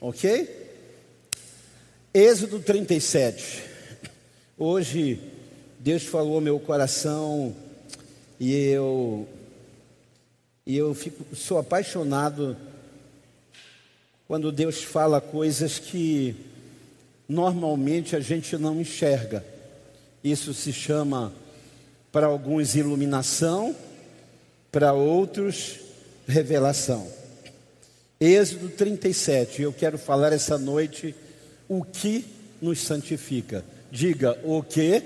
Ok? Êxodo 37. Hoje Deus falou ao meu coração e eu e eu fico sou apaixonado quando Deus fala coisas que normalmente a gente não enxerga. Isso se chama para alguns iluminação, para outros revelação. Êxodo 37, eu quero falar essa noite o que nos santifica. Diga o que,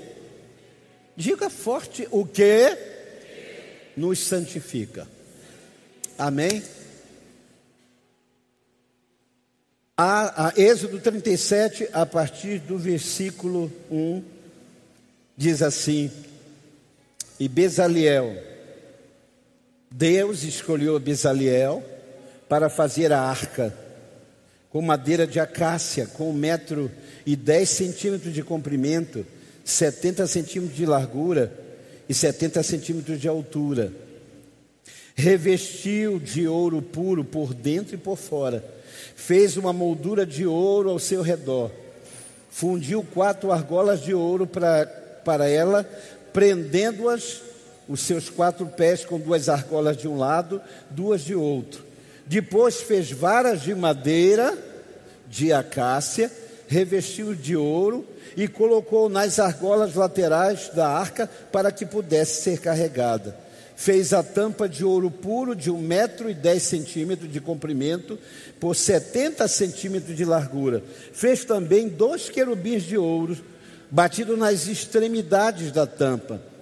diga forte o que nos santifica. Amém? A, a Êxodo 37, a partir do versículo 1, diz assim: E Bezaliel, Deus escolheu Bezaliel para fazer a arca, com madeira de acácia, com um metro e dez centímetros de comprimento, setenta centímetros de largura e setenta centímetros de altura. Revestiu de ouro puro por dentro e por fora. Fez uma moldura de ouro ao seu redor. Fundiu quatro argolas de ouro para, para ela, prendendo-as, os seus quatro pés com duas argolas de um lado, duas de outro depois fez varas de madeira de acácia, revestiu de ouro e colocou nas argolas laterais da arca para que pudesse ser carregada. Fez a tampa de ouro puro de um metro e dez centímetros de comprimento por setenta centímetros de largura. Fez também dois querubins de ouro batido nas extremidades da tampa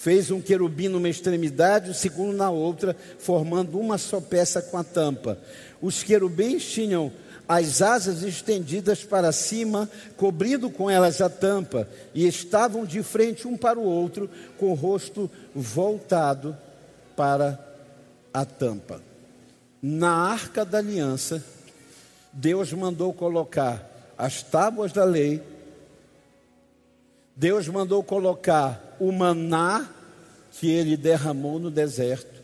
Fez um querubim numa extremidade, o segundo na outra, formando uma só peça com a tampa. Os querubins tinham as asas estendidas para cima, cobrindo com elas a tampa, e estavam de frente um para o outro, com o rosto voltado para a tampa. Na arca da aliança, Deus mandou colocar as tábuas da lei, Deus mandou colocar o maná que ele derramou no deserto,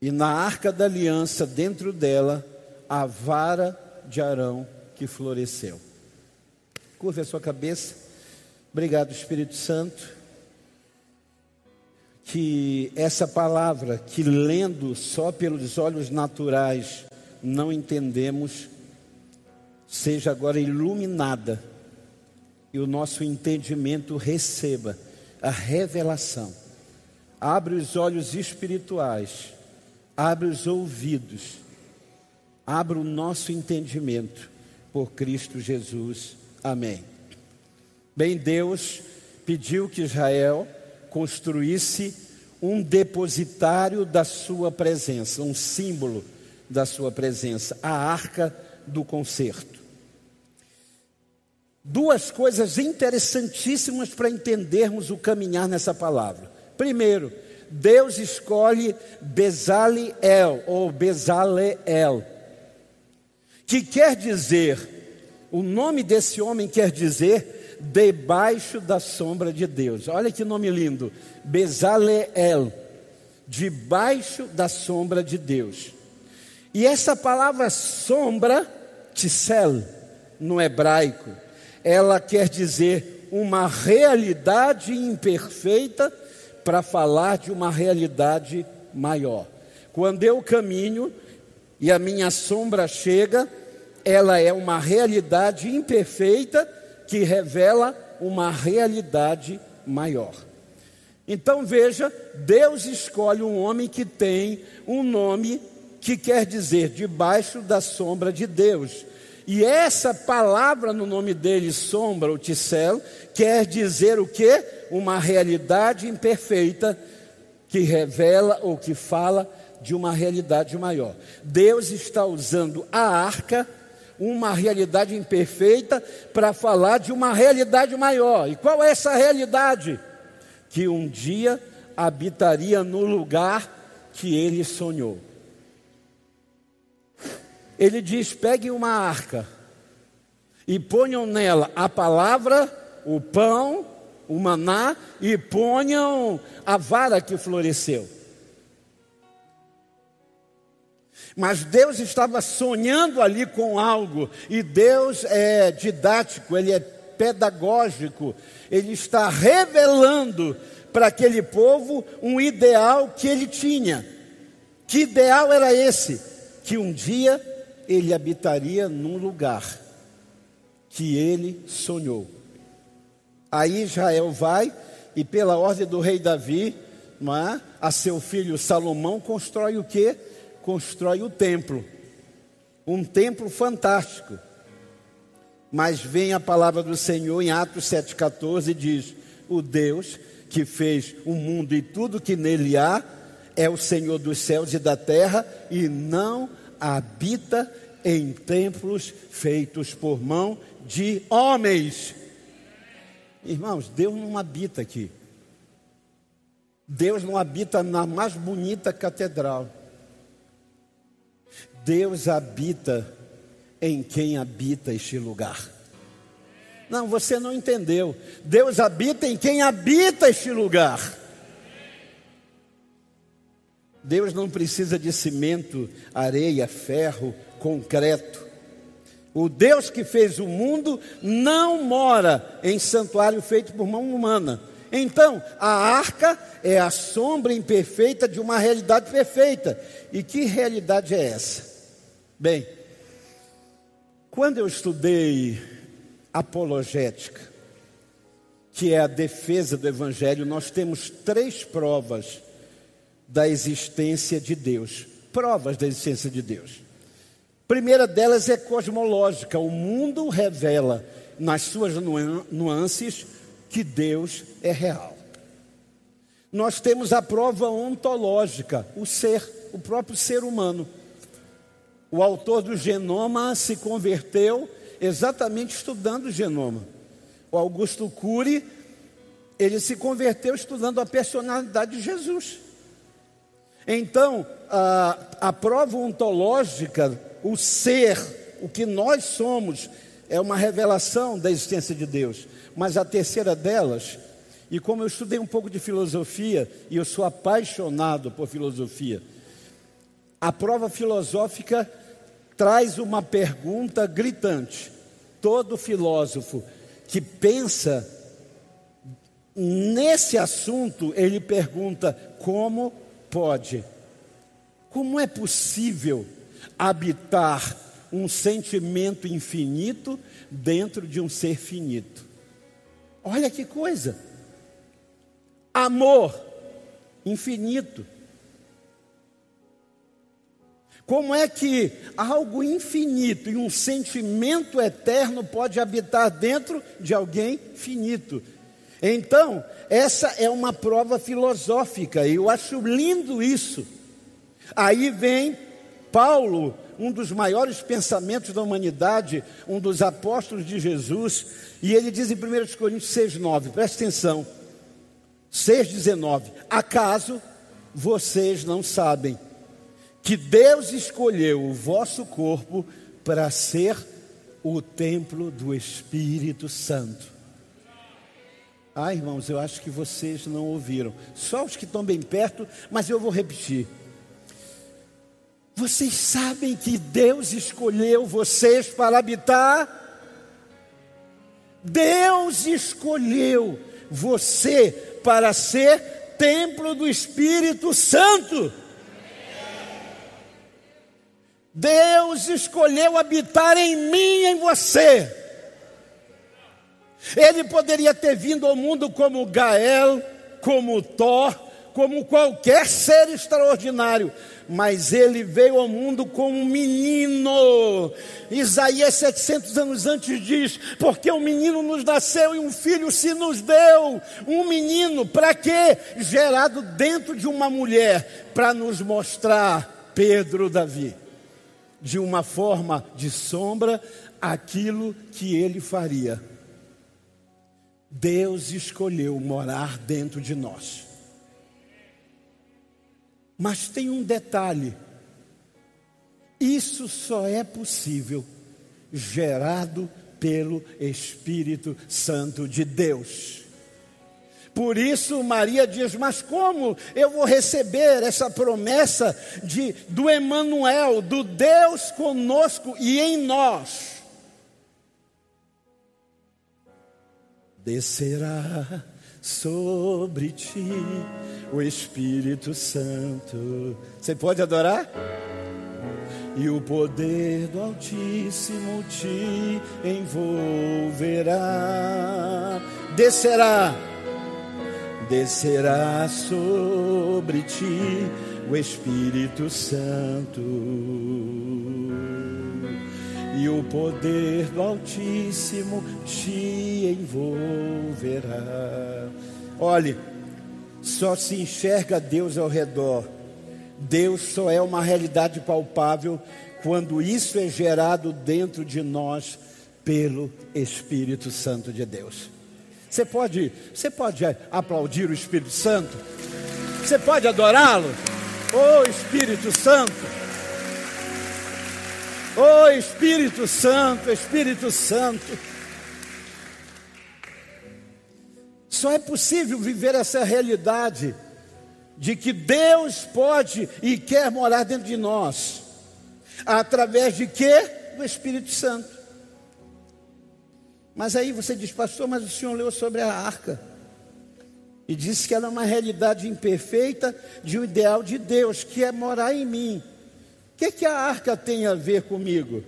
e na arca da aliança, dentro dela, a vara de Arão que floresceu. Curve a sua cabeça. Obrigado, Espírito Santo. Que essa palavra, que lendo só pelos olhos naturais não entendemos, seja agora iluminada e o nosso entendimento receba a revelação. Abre os olhos espirituais, abre os ouvidos, abre o nosso entendimento por Cristo Jesus. Amém. Bem, Deus pediu que Israel construísse um depositário da sua presença, um símbolo da sua presença, a arca do concerto. Duas coisas interessantíssimas para entendermos o caminhar nessa palavra. Primeiro, Deus escolhe Bezaliel ou Bezaleel, que quer dizer, o nome desse homem quer dizer debaixo da sombra de Deus. Olha que nome lindo, Bezaleel, debaixo da sombra de Deus. E essa palavra sombra, tsel, no hebraico, ela quer dizer uma realidade imperfeita para falar de uma realidade maior. Quando eu caminho e a minha sombra chega, ela é uma realidade imperfeita que revela uma realidade maior. Então veja, Deus escolhe um homem que tem um nome que quer dizer debaixo da sombra de Deus. E essa palavra no nome dele, sombra, ou tissel, quer dizer o que? Uma realidade imperfeita que revela ou que fala de uma realidade maior. Deus está usando a arca, uma realidade imperfeita, para falar de uma realidade maior. E qual é essa realidade? Que um dia habitaria no lugar que ele sonhou ele diz: peguem uma arca e ponham nela a palavra, o pão, o maná e ponham a vara que floresceu. Mas Deus estava sonhando ali com algo, e Deus é didático, ele é pedagógico, ele está revelando para aquele povo um ideal que ele tinha. Que ideal era esse? Que um dia ele habitaria num lugar que ele sonhou. Aí Israel vai e, pela ordem do rei Davi, é? a seu filho Salomão, constrói o que? Constrói o templo. Um templo fantástico. Mas vem a palavra do Senhor em Atos 7,14 e diz: O Deus que fez o mundo e tudo que nele há, é o Senhor dos céus e da terra e não habita em templos feitos por mão de homens. Irmãos, Deus não habita aqui. Deus não habita na mais bonita catedral. Deus habita em quem habita este lugar. Não, você não entendeu. Deus habita em quem habita este lugar. Deus não precisa de cimento, areia, ferro, concreto. O Deus que fez o mundo não mora em santuário feito por mão humana. Então, a arca é a sombra imperfeita de uma realidade perfeita. E que realidade é essa? Bem, quando eu estudei apologética, que é a defesa do Evangelho, nós temos três provas da existência de Deus. Provas da existência de Deus. Primeira delas é cosmológica. O mundo revela, nas suas nuances, que Deus é real. Nós temos a prova ontológica, o ser, o próprio ser humano. O autor do genoma se converteu exatamente estudando o genoma. O Augusto Cury, ele se converteu estudando a personalidade de Jesus. Então, a, a prova ontológica, o ser, o que nós somos, é uma revelação da existência de Deus. Mas a terceira delas, e como eu estudei um pouco de filosofia, e eu sou apaixonado por filosofia, a prova filosófica traz uma pergunta gritante. Todo filósofo que pensa nesse assunto, ele pergunta como pode, como é possível habitar um sentimento infinito dentro de um ser finito? Olha que coisa! Amor infinito. Como é que algo infinito e um sentimento eterno pode habitar dentro de alguém finito? Então, essa é uma prova filosófica, e eu acho lindo isso. Aí vem Paulo, um dos maiores pensamentos da humanidade, um dos apóstolos de Jesus, e ele diz em 1 Coríntios 6,9, presta atenção, 6,19: Acaso vocês não sabem que Deus escolheu o vosso corpo para ser o templo do Espírito Santo? Ah, irmãos, eu acho que vocês não ouviram. Só os que estão bem perto, mas eu vou repetir. Vocês sabem que Deus escolheu vocês para habitar? Deus escolheu você para ser templo do Espírito Santo. Deus escolheu habitar em mim e em você. Ele poderia ter vindo ao mundo como Gael, como Thor, como qualquer ser extraordinário, mas ele veio ao mundo como um menino. Isaías 700 anos antes diz: Porque um menino nos nasceu e um filho se nos deu. Um menino, para quê? Gerado dentro de uma mulher, para nos mostrar Pedro Davi, de uma forma de sombra, aquilo que ele faria Deus escolheu morar dentro de nós. Mas tem um detalhe: isso só é possível gerado pelo Espírito Santo de Deus. Por isso Maria diz: Mas como eu vou receber essa promessa de do Emanuel, do Deus conosco e em nós? Descerá sobre ti o Espírito Santo. Você pode adorar? E o poder do Altíssimo te envolverá. Descerá descerá sobre ti o Espírito Santo e o poder do Altíssimo te envolverá. Olhe, só se enxerga Deus ao redor. Deus só é uma realidade palpável quando isso é gerado dentro de nós pelo Espírito Santo de Deus. Você pode, você pode aplaudir o Espírito Santo? Você pode adorá-lo? Ô oh, Espírito Santo! Ô oh, Espírito Santo, Espírito Santo! Só é possível viver essa realidade de que Deus pode e quer morar dentro de nós. Através de quê? Do Espírito Santo. Mas aí você diz, pastor, mas o senhor leu sobre a arca. E disse que ela é uma realidade imperfeita de um ideal de Deus, que é morar em mim. O que, que a arca tem a ver comigo?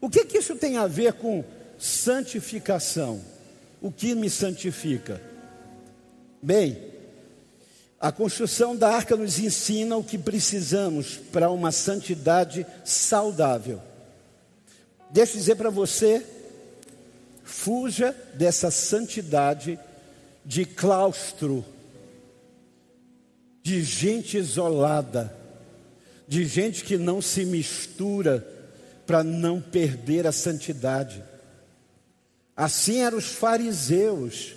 O que, que isso tem a ver com santificação? O que me santifica? Bem, a construção da arca nos ensina o que precisamos para uma santidade saudável. Deixa eu dizer para você Fuja dessa santidade de claustro, de gente isolada, de gente que não se mistura para não perder a santidade. Assim eram os fariseus.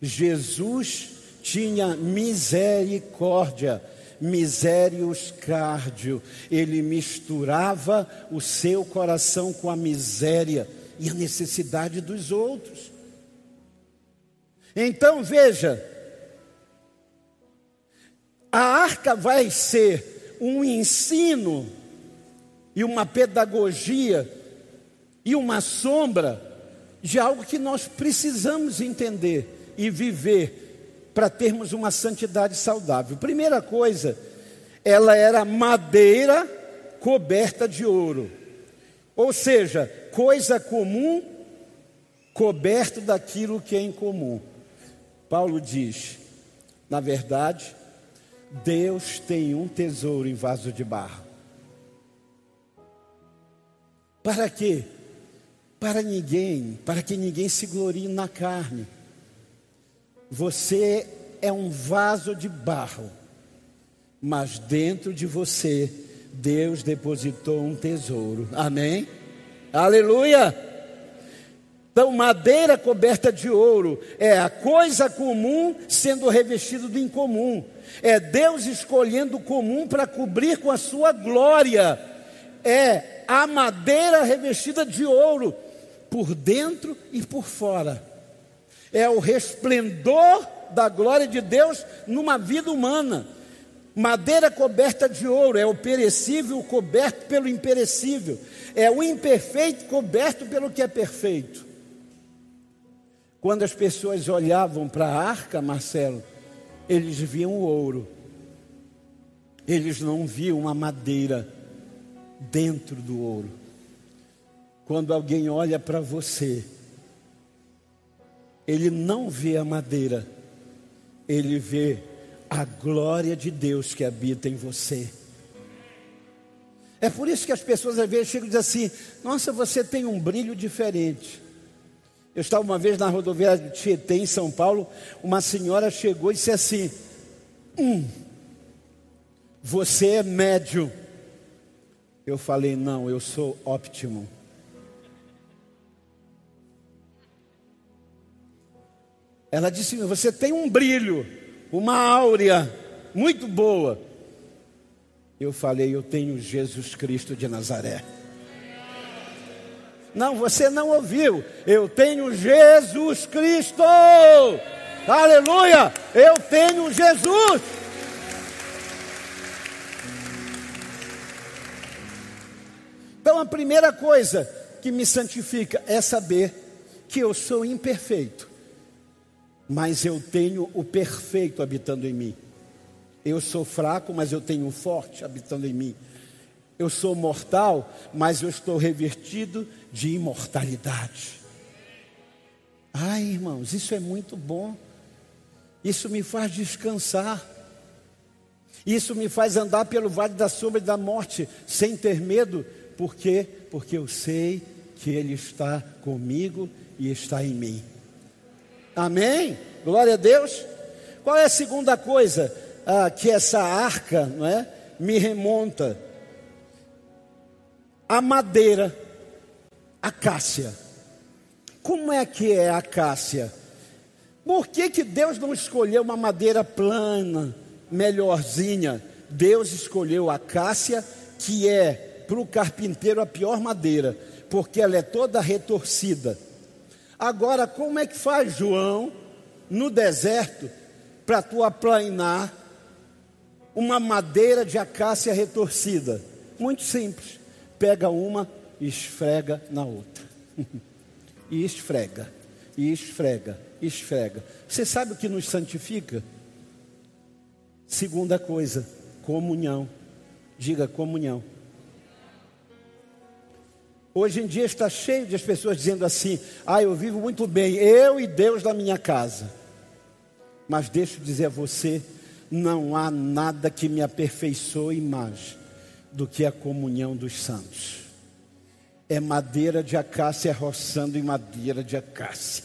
Jesus tinha misericórdia, misérios cardio. Ele misturava o seu coração com a miséria e a necessidade dos outros. Então veja, a arca vai ser um ensino e uma pedagogia e uma sombra de algo que nós precisamos entender e viver para termos uma santidade saudável. Primeira coisa, ela era madeira coberta de ouro. Ou seja, coisa comum coberto daquilo que é incomum. Paulo diz: na verdade, Deus tem um tesouro em vaso de barro. Para quê? Para ninguém, para que ninguém se glorie na carne. Você é um vaso de barro, mas dentro de você Deus depositou um tesouro. Amém? Aleluia! Então, madeira coberta de ouro é a coisa comum sendo revestido do incomum. É Deus escolhendo o comum para cobrir com a sua glória. É a madeira revestida de ouro por dentro e por fora. É o resplendor da glória de Deus numa vida humana. Madeira coberta de ouro é o perecível coberto pelo imperecível é o imperfeito coberto pelo que é perfeito. Quando as pessoas olhavam para a arca, Marcelo, eles viam o ouro, eles não viam a madeira dentro do ouro. Quando alguém olha para você, ele não vê a madeira, ele vê a glória de Deus que habita em você. É por isso que as pessoas às vezes chegam e dizem assim: Nossa, você tem um brilho diferente. Eu estava uma vez na rodoviária de Tietê, em São Paulo, uma senhora chegou e disse assim: Hum, você é médio. Eu falei: Não, eu sou óptimo. Ela disse: Você tem um brilho, uma áurea muito boa. Eu falei, eu tenho Jesus Cristo de Nazaré. Não, você não ouviu. Eu tenho Jesus Cristo. Aleluia! Eu tenho Jesus. Então a primeira coisa que me santifica é saber que eu sou imperfeito, mas eu tenho o perfeito habitando em mim. Eu sou fraco, mas eu tenho o forte habitando em mim. Eu sou mortal, mas eu estou revertido de imortalidade. Ai, irmãos, isso é muito bom. Isso me faz descansar. Isso me faz andar pelo vale da sombra e da morte sem ter medo, por quê? Porque eu sei que Ele está comigo e está em mim. Amém? Glória a Deus. Qual é a segunda coisa ah, que essa arca não é, me remonta? A madeira, a cássia. Como é que é a cássia? Por que, que Deus não escolheu uma madeira plana, melhorzinha? Deus escolheu a cássia, que é para o carpinteiro a pior madeira, porque ela é toda retorcida. Agora, como é que faz João no deserto para tu aplainar uma madeira de acácia retorcida? Muito simples. Pega uma e esfrega na outra. e esfrega, e esfrega, e esfrega. Você sabe o que nos santifica? Segunda coisa, comunhão. Diga comunhão. Hoje em dia está cheio de pessoas dizendo assim: ah, eu vivo muito bem, eu e Deus na minha casa. Mas deixo dizer a você: não há nada que me aperfeiçoe mais do que a comunhão dos santos. É madeira de acácia roçando em madeira de acácia.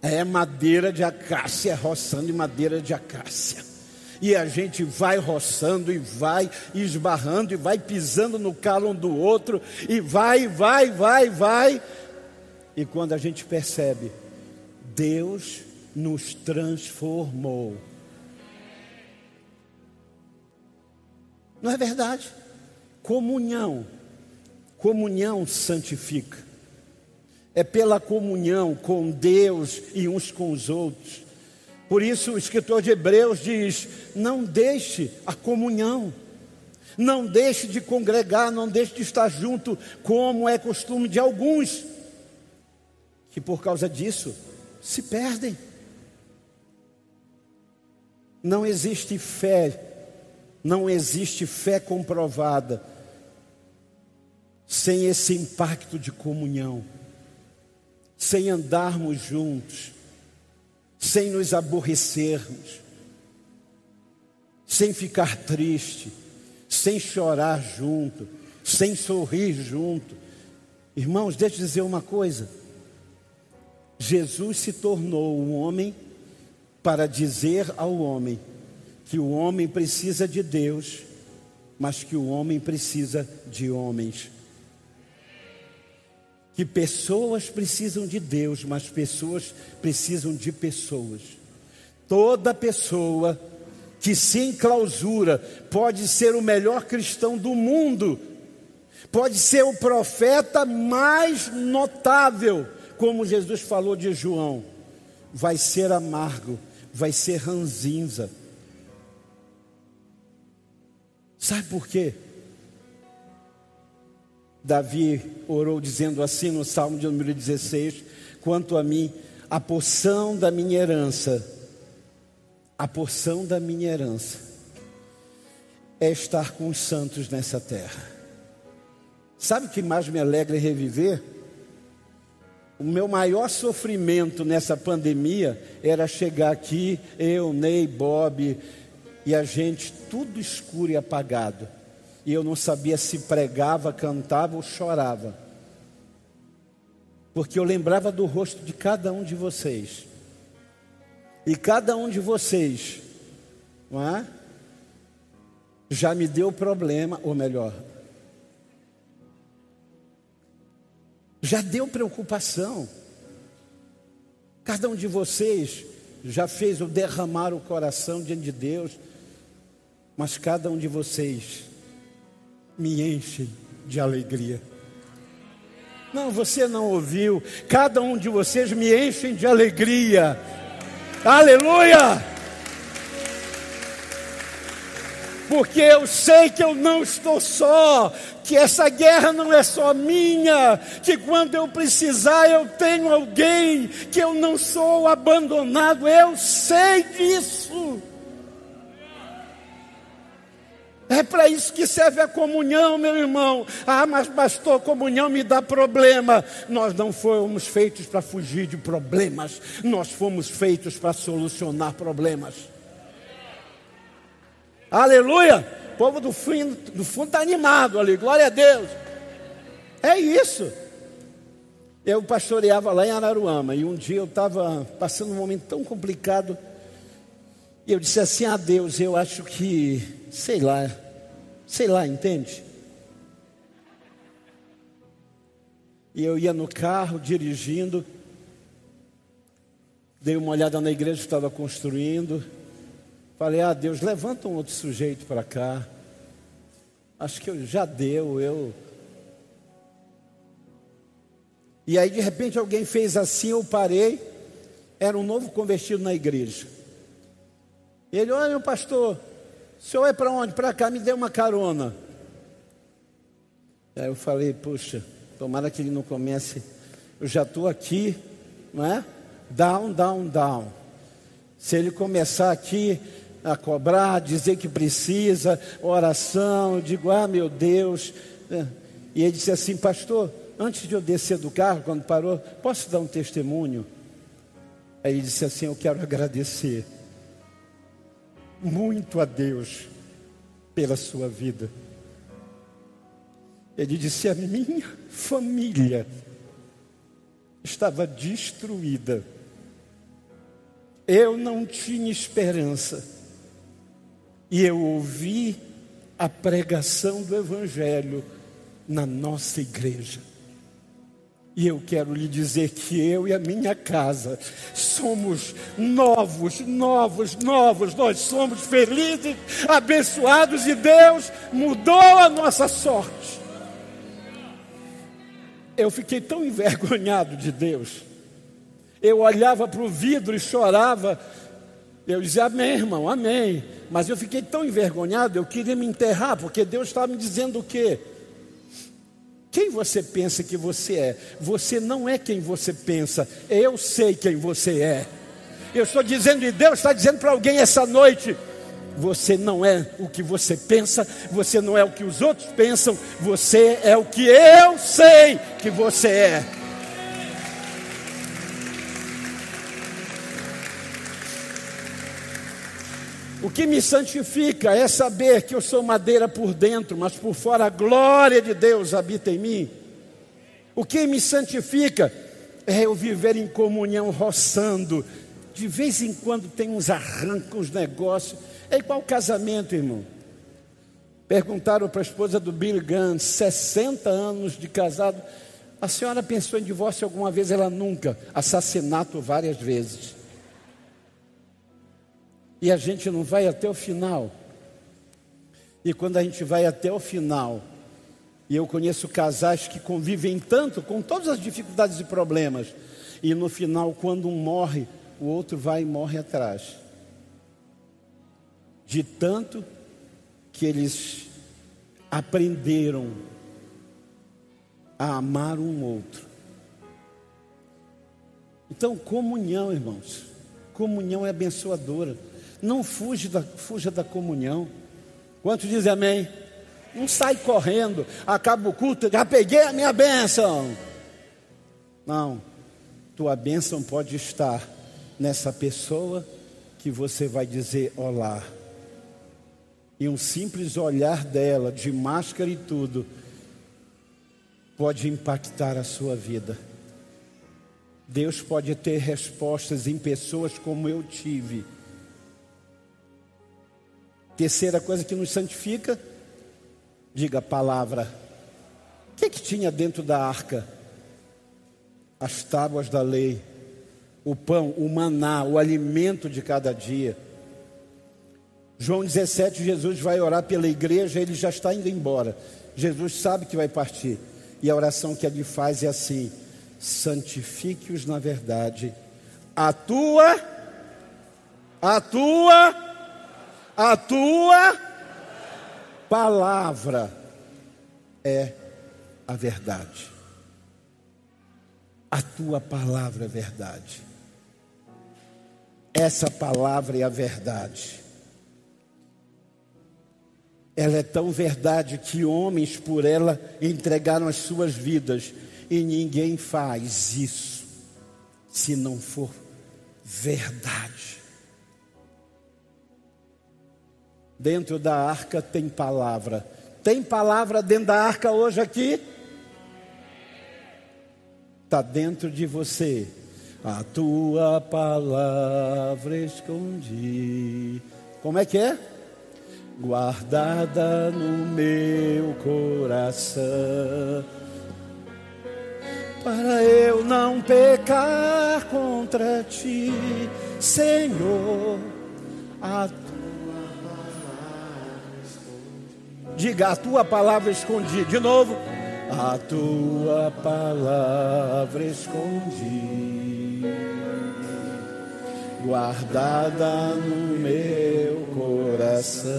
É madeira de acácia roçando em madeira de acácia e a gente vai roçando e vai esbarrando e vai pisando no calo um do outro e vai, vai, vai, vai. E quando a gente percebe, Deus nos transformou. Não é verdade? Comunhão. Comunhão santifica. É pela comunhão com Deus e uns com os outros por isso o escritor de Hebreus diz: não deixe a comunhão, não deixe de congregar, não deixe de estar junto, como é costume de alguns, que por causa disso se perdem. Não existe fé, não existe fé comprovada sem esse impacto de comunhão, sem andarmos juntos sem nos aborrecermos, sem ficar triste, sem chorar junto, sem sorrir junto. Irmãos, deixa eu dizer uma coisa. Jesus se tornou um homem para dizer ao homem que o homem precisa de Deus, mas que o homem precisa de homens que pessoas precisam de Deus, mas pessoas precisam de pessoas. Toda pessoa que se enclausura pode ser o melhor cristão do mundo, pode ser o profeta mais notável, como Jesus falou de João, vai ser amargo, vai ser ranzinza. Sabe por quê? Davi orou dizendo assim no Salmo de número 16: Quanto a mim, a porção da minha herança, a porção da minha herança é estar com os santos nessa terra. Sabe o que mais me alegra em reviver? O meu maior sofrimento nessa pandemia era chegar aqui, eu, Ney, Bob, e a gente tudo escuro e apagado e eu não sabia se pregava, cantava ou chorava. Porque eu lembrava do rosto de cada um de vocês. E cada um de vocês, não é? Já me deu problema, ou melhor, já deu preocupação. Cada um de vocês já fez o derramar o coração diante de Deus, mas cada um de vocês me enchem de alegria. Não, você não ouviu. Cada um de vocês me enchem de alegria. Aleluia! Porque eu sei que eu não estou só, que essa guerra não é só minha, que quando eu precisar eu tenho alguém, que eu não sou abandonado, eu sei disso. É para isso que serve a comunhão, meu irmão. Ah, mas pastor, comunhão me dá problema. Nós não fomos feitos para fugir de problemas, nós fomos feitos para solucionar problemas. Aleluia! O povo do fundo do fundo está animado ali, glória a Deus. É isso. Eu pastoreava lá em Araruama e um dia eu estava passando um momento tão complicado e eu disse assim a Deus: eu acho que sei lá, sei lá, entende? E eu ia no carro dirigindo, dei uma olhada na igreja que estava construindo, falei: Ah, Deus, levanta um outro sujeito para cá. Acho que eu, já deu, eu. E aí de repente alguém fez assim, eu parei, era um novo convertido na igreja. Ele, olha, pastor, o senhor é para onde? Para cá, me dê uma carona. Aí eu falei, puxa, tomara que ele não comece. Eu já estou aqui, não é? Down, down, down. Se ele começar aqui a cobrar, dizer que precisa, oração, eu digo, ah, meu Deus. É. E ele disse assim, pastor, antes de eu descer do carro, quando parou, posso dar um testemunho? Aí ele disse assim: Eu quero agradecer muito a Deus pela sua vida. Ele disse: A minha família estava destruída. Eu não tinha esperança. E eu ouvi a pregação do Evangelho na nossa igreja. E eu quero lhe dizer que eu e a minha casa somos novos, novos, novos. Nós somos felizes, abençoados e Deus mudou a nossa sorte. Eu fiquei tão envergonhado de Deus. Eu olhava para o vidro e chorava. Eu dizia, Amém, irmão, Amém. Mas eu fiquei tão envergonhado, eu queria me enterrar, porque Deus estava me dizendo o quê? Quem você pensa que você é? Você não é quem você pensa, eu sei quem você é. Eu estou dizendo e Deus está dizendo para alguém essa noite: você não é o que você pensa, você não é o que os outros pensam, você é o que eu sei que você é. O que me santifica é saber que eu sou madeira por dentro, mas por fora a glória de Deus habita em mim. O que me santifica é eu viver em comunhão roçando. De vez em quando tem uns arrancos, uns negócios. É igual casamento, irmão. Perguntaram para a esposa do Bill Guns, 60 anos de casado. A senhora pensou em divórcio alguma vez? Ela nunca. Assassinato várias vezes e a gente não vai até o final. E quando a gente vai até o final, e eu conheço casais que convivem tanto com todas as dificuldades e problemas, e no final, quando um morre, o outro vai e morre atrás. De tanto que eles aprenderam a amar um outro. Então, comunhão, irmãos, comunhão é abençoadora. Não fuja da, fuja da comunhão. Quantos dizem amém? Não sai correndo, acaba o culto, já peguei a minha bênção. Não, tua bênção pode estar nessa pessoa que você vai dizer olá. E um simples olhar dela, de máscara e tudo, pode impactar a sua vida. Deus pode ter respostas em pessoas como eu tive Terceira coisa que nos santifica, diga a palavra. O que, que tinha dentro da arca? As tábuas da lei, o pão, o maná, o alimento de cada dia. João 17, Jesus vai orar pela igreja, ele já está indo embora. Jesus sabe que vai partir. E a oração que ele faz é assim: santifique-os na verdade. A tua, a tua, a tua palavra é a verdade. A tua palavra é verdade. Essa palavra é a verdade. Ela é tão verdade que homens por ela entregaram as suas vidas e ninguém faz isso se não for verdade. Dentro da arca tem palavra. Tem palavra dentro da arca hoje aqui? Está dentro de você. A tua palavra escondi. Como é que é? Guardada no meu coração para eu não pecar contra ti, Senhor. A Diga a tua palavra escondi. De novo. A tua palavra escondi, guardada no meu coração,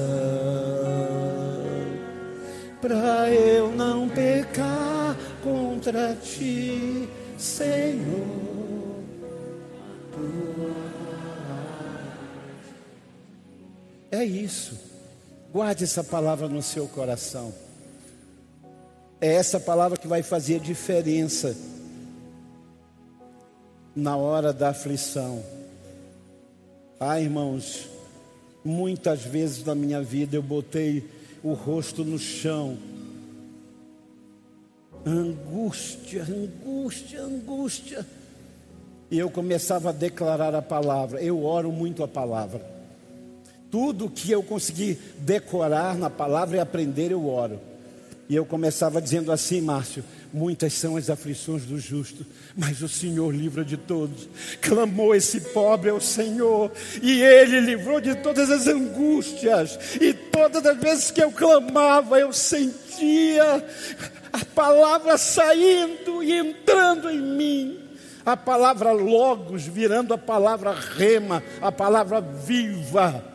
para eu não pecar contra ti, Senhor. É isso. Guarde essa palavra no seu coração. É essa palavra que vai fazer diferença na hora da aflição. Ah, irmãos, muitas vezes na minha vida eu botei o rosto no chão angústia, angústia, angústia. E eu começava a declarar a palavra. Eu oro muito a palavra. Tudo que eu consegui decorar na palavra e aprender, eu oro. E eu começava dizendo assim, Márcio: muitas são as aflições do justo, mas o Senhor livra de todos. Clamou esse pobre ao Senhor, e Ele livrou de todas as angústias. E todas as vezes que eu clamava, eu sentia a palavra saindo e entrando em mim, a palavra logos virando a palavra rema, a palavra viva.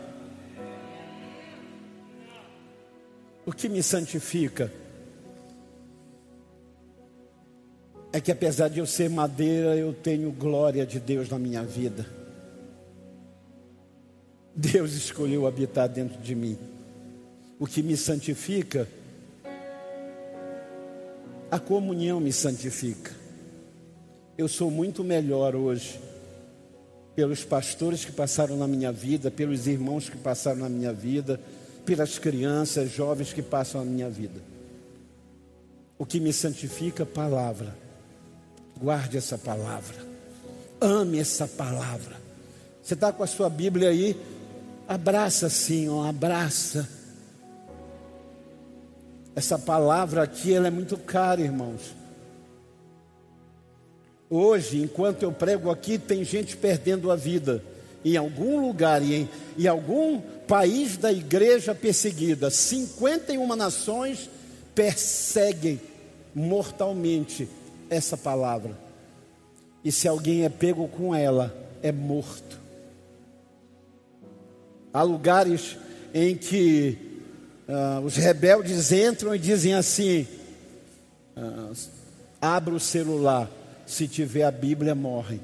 O que me santifica é que apesar de eu ser madeira, eu tenho glória de Deus na minha vida. Deus escolheu habitar dentro de mim. O que me santifica a comunhão me santifica. Eu sou muito melhor hoje pelos pastores que passaram na minha vida, pelos irmãos que passaram na minha vida, pelas crianças, jovens que passam na minha vida. O que me santifica, palavra. Guarde essa palavra. Ame essa palavra. Você está com a sua Bíblia aí? Abraça sim, ó, abraça essa palavra aqui ela é muito cara, irmãos. Hoje, enquanto eu prego aqui, tem gente perdendo a vida em algum lugar e em, em algum país da igreja perseguida. 51 nações perseguem mortalmente essa palavra. E se alguém é pego com ela, é morto. Há lugares em que Uh, os rebeldes entram e dizem assim: uh, abra o celular, se tiver a Bíblia, morrem.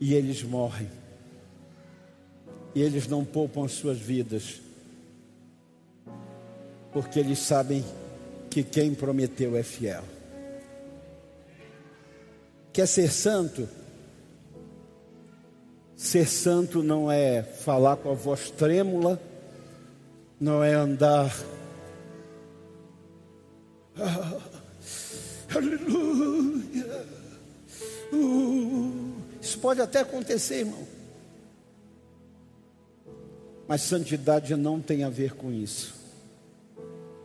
E eles morrem. E eles não poupam as suas vidas, porque eles sabem que quem prometeu é fiel. Quer ser santo? Ser santo não é falar com a voz trêmula não é andar. Ah, aleluia. Uh, isso pode até acontecer, irmão. Mas santidade não tem a ver com isso.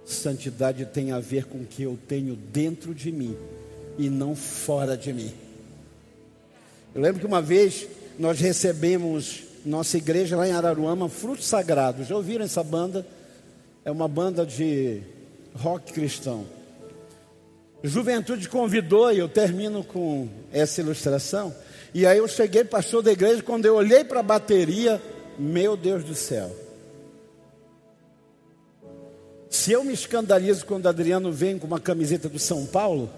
Santidade tem a ver com o que eu tenho dentro de mim e não fora de mim. Eu lembro que uma vez nós recebemos nossa igreja lá em Araruama, Frutos Sagrados. Já ouviram essa banda? É uma banda de rock cristão. Juventude convidou, e eu termino com essa ilustração. E aí eu cheguei, pastor da igreja, quando eu olhei para a bateria, meu Deus do céu. Se eu me escandalizo quando Adriano vem com uma camiseta do São Paulo,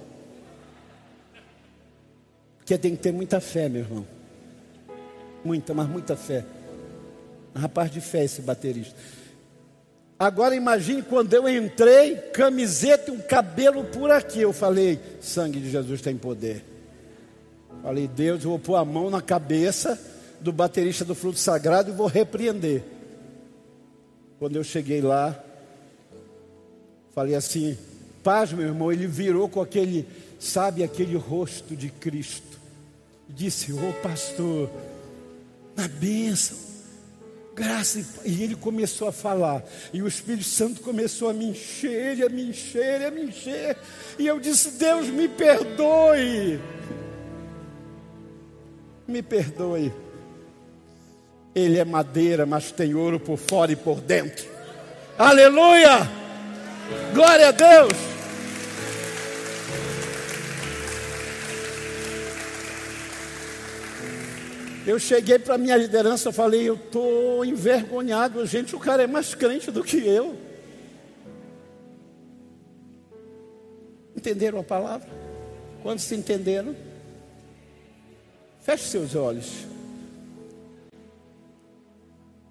porque tem que ter muita fé, meu irmão. Muita, mas muita fé. Um rapaz de fé esse baterista. Agora imagine quando eu entrei, camiseta e um cabelo por aqui. Eu falei, sangue de Jesus tem poder. Falei, Deus, eu vou pôr a mão na cabeça do baterista do fruto sagrado e vou repreender. Quando eu cheguei lá, falei assim, paz, meu irmão, ele virou com aquele, sabe, aquele rosto de Cristo. Disse, ô oh, pastor, na bênção, graça e ele começou a falar e o Espírito Santo começou a me encher, e a me encher, e a me encher e eu disse Deus me perdoe, me perdoe. Ele é madeira, mas tem ouro por fora e por dentro. Aleluia! Glória a Deus! Eu cheguei para a minha liderança falei, eu estou envergonhado, gente, o cara é mais crente do que eu. Entenderam a palavra? Quando se entenderam? Feche seus olhos.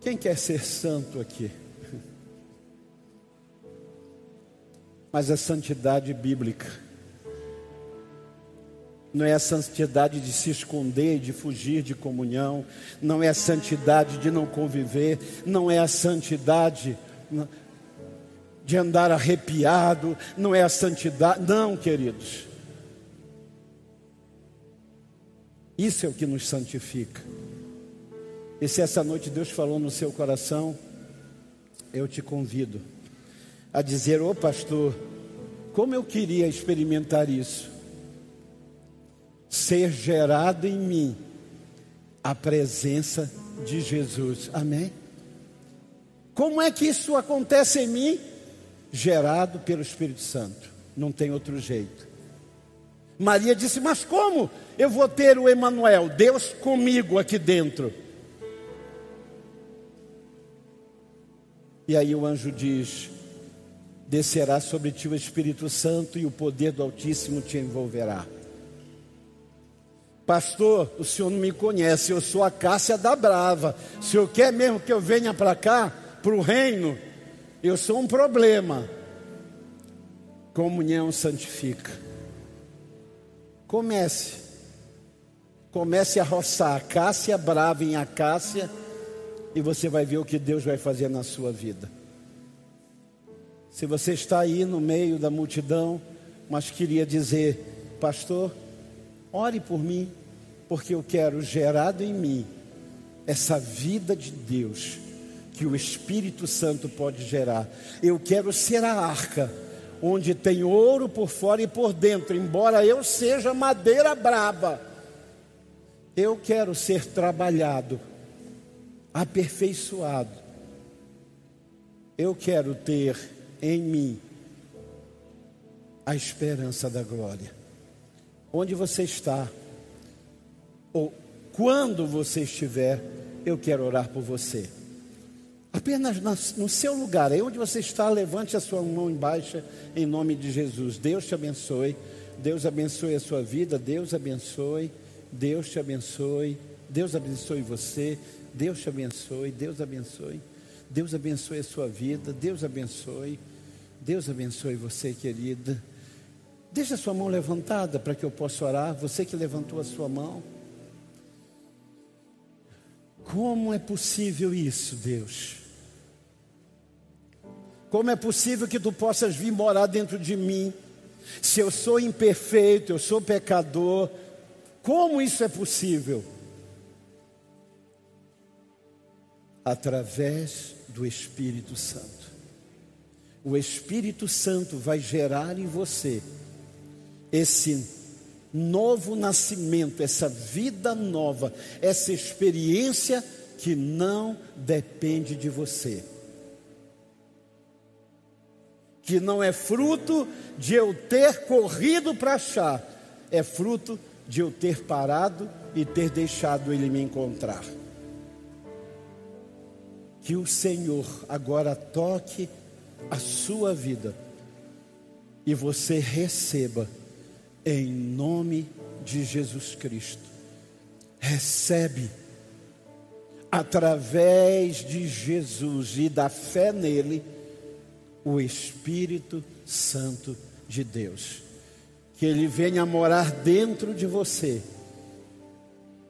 Quem quer ser santo aqui? Mas a santidade bíblica não é a santidade de se esconder, de fugir de comunhão, não é a santidade de não conviver, não é a santidade de andar arrepiado, não é a santidade, não, queridos. Isso é o que nos santifica. E se essa noite Deus falou no seu coração, eu te convido a dizer: Ô oh, pastor, como eu queria experimentar isso ser gerado em mim a presença de Jesus. Amém? Como é que isso acontece em mim? Gerado pelo Espírito Santo. Não tem outro jeito. Maria disse: Mas como eu vou ter o Emanuel, Deus comigo aqui dentro? E aí o anjo diz: Descerá sobre ti o Espírito Santo e o poder do Altíssimo te envolverá. Pastor, o senhor não me conhece, eu sou a Cássia da Brava. O senhor quer mesmo que eu venha para cá, para o reino? Eu sou um problema. Comunhão santifica. Comece. Comece a roçar a Cássia brava em Acácia e você vai ver o que Deus vai fazer na sua vida. Se você está aí no meio da multidão, mas queria dizer, pastor, ore por mim, porque eu quero gerado em mim essa vida de Deus que o Espírito Santo pode gerar. Eu quero ser a arca onde tem ouro por fora e por dentro, embora eu seja madeira braba. Eu quero ser trabalhado, aperfeiçoado. Eu quero ter em mim a esperança da glória. Onde você está, ou quando você estiver, eu quero orar por você. Apenas no seu lugar, aí onde você está, levante a sua mão em baixa, em nome de Jesus. Deus te abençoe. Deus abençoe a sua vida. Deus abençoe. Deus te abençoe. Deus abençoe você. Deus te abençoe. Deus abençoe. Deus abençoe a sua vida. Deus abençoe. Deus abençoe você, querida. Deixa a sua mão levantada para que eu possa orar. Você que levantou a sua mão. Como é possível isso, Deus? Como é possível que tu possas vir morar dentro de mim? Se eu sou imperfeito, eu sou pecador, como isso é possível? Através do Espírito Santo. O Espírito Santo vai gerar em você esse novo nascimento, essa vida nova, essa experiência que não depende de você, que não é fruto de eu ter corrido para achar, é fruto de eu ter parado e ter deixado Ele me encontrar. Que o Senhor agora toque a sua vida e você receba em nome de Jesus Cristo. Recebe através de Jesus e da fé nele o Espírito Santo de Deus. Que ele venha morar dentro de você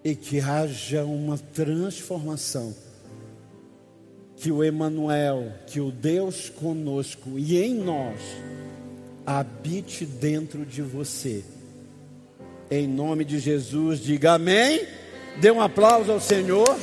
e que haja uma transformação. Que o Emanuel, que o Deus conosco e em nós habite dentro de você. Em nome de Jesus, diga amém. Dê um aplauso ao Senhor.